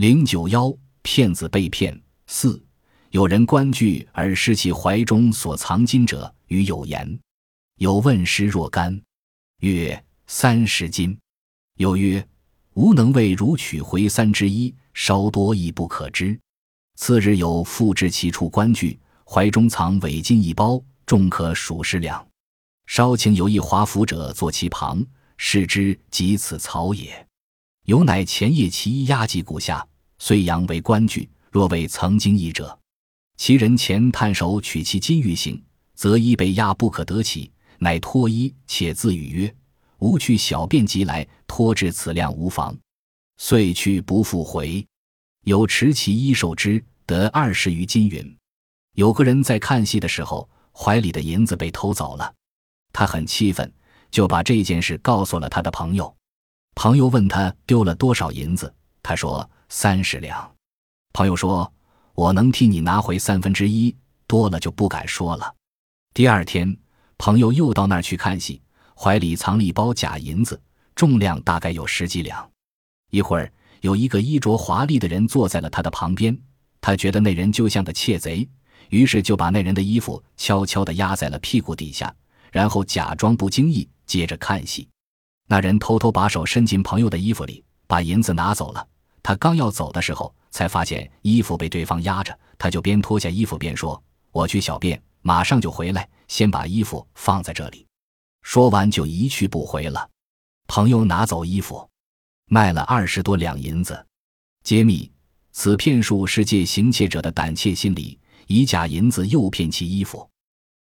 零九幺骗子被骗四，有人观剧而失其怀中所藏金者，与有言。有问师若干，曰三十金。有曰吾能为汝取回三之一，稍多亦不可知。次日有复至其处观剧，怀中藏伪金一包，重可数十两。稍请有一华服者坐其旁，视之，即此草也。有乃前夜其一押及骨下，虽阳为观剧。若为曾经一者，其人前探手取其金玉行，则衣被压不可得起。乃脱衣，且自语曰：“吾去小便即来，脱至此量无妨。”遂去不复回。有持其衣受之，得二十余金云。有个人在看戏的时候，怀里的银子被偷走了，他很气愤，就把这件事告诉了他的朋友。朋友问他丢了多少银子，他说三十两。朋友说：“我能替你拿回三分之一，多了就不敢说了。”第二天。朋友又到那儿去看戏，怀里藏了一包假银子，重量大概有十几两。一会儿，有一个衣着华丽的人坐在了他的旁边，他觉得那人就像个窃贼，于是就把那人的衣服悄悄地压在了屁股底下，然后假装不经意，接着看戏。那人偷偷把手伸进朋友的衣服里，把银子拿走了。他刚要走的时候，才发现衣服被对方压着，他就边脱下衣服边说：“我去小便，马上就回来。”先把衣服放在这里，说完就一去不回了。朋友拿走衣服，卖了二十多两银子。揭秘：此骗术是借行窃者的胆怯心理，以假银子诱骗其衣服。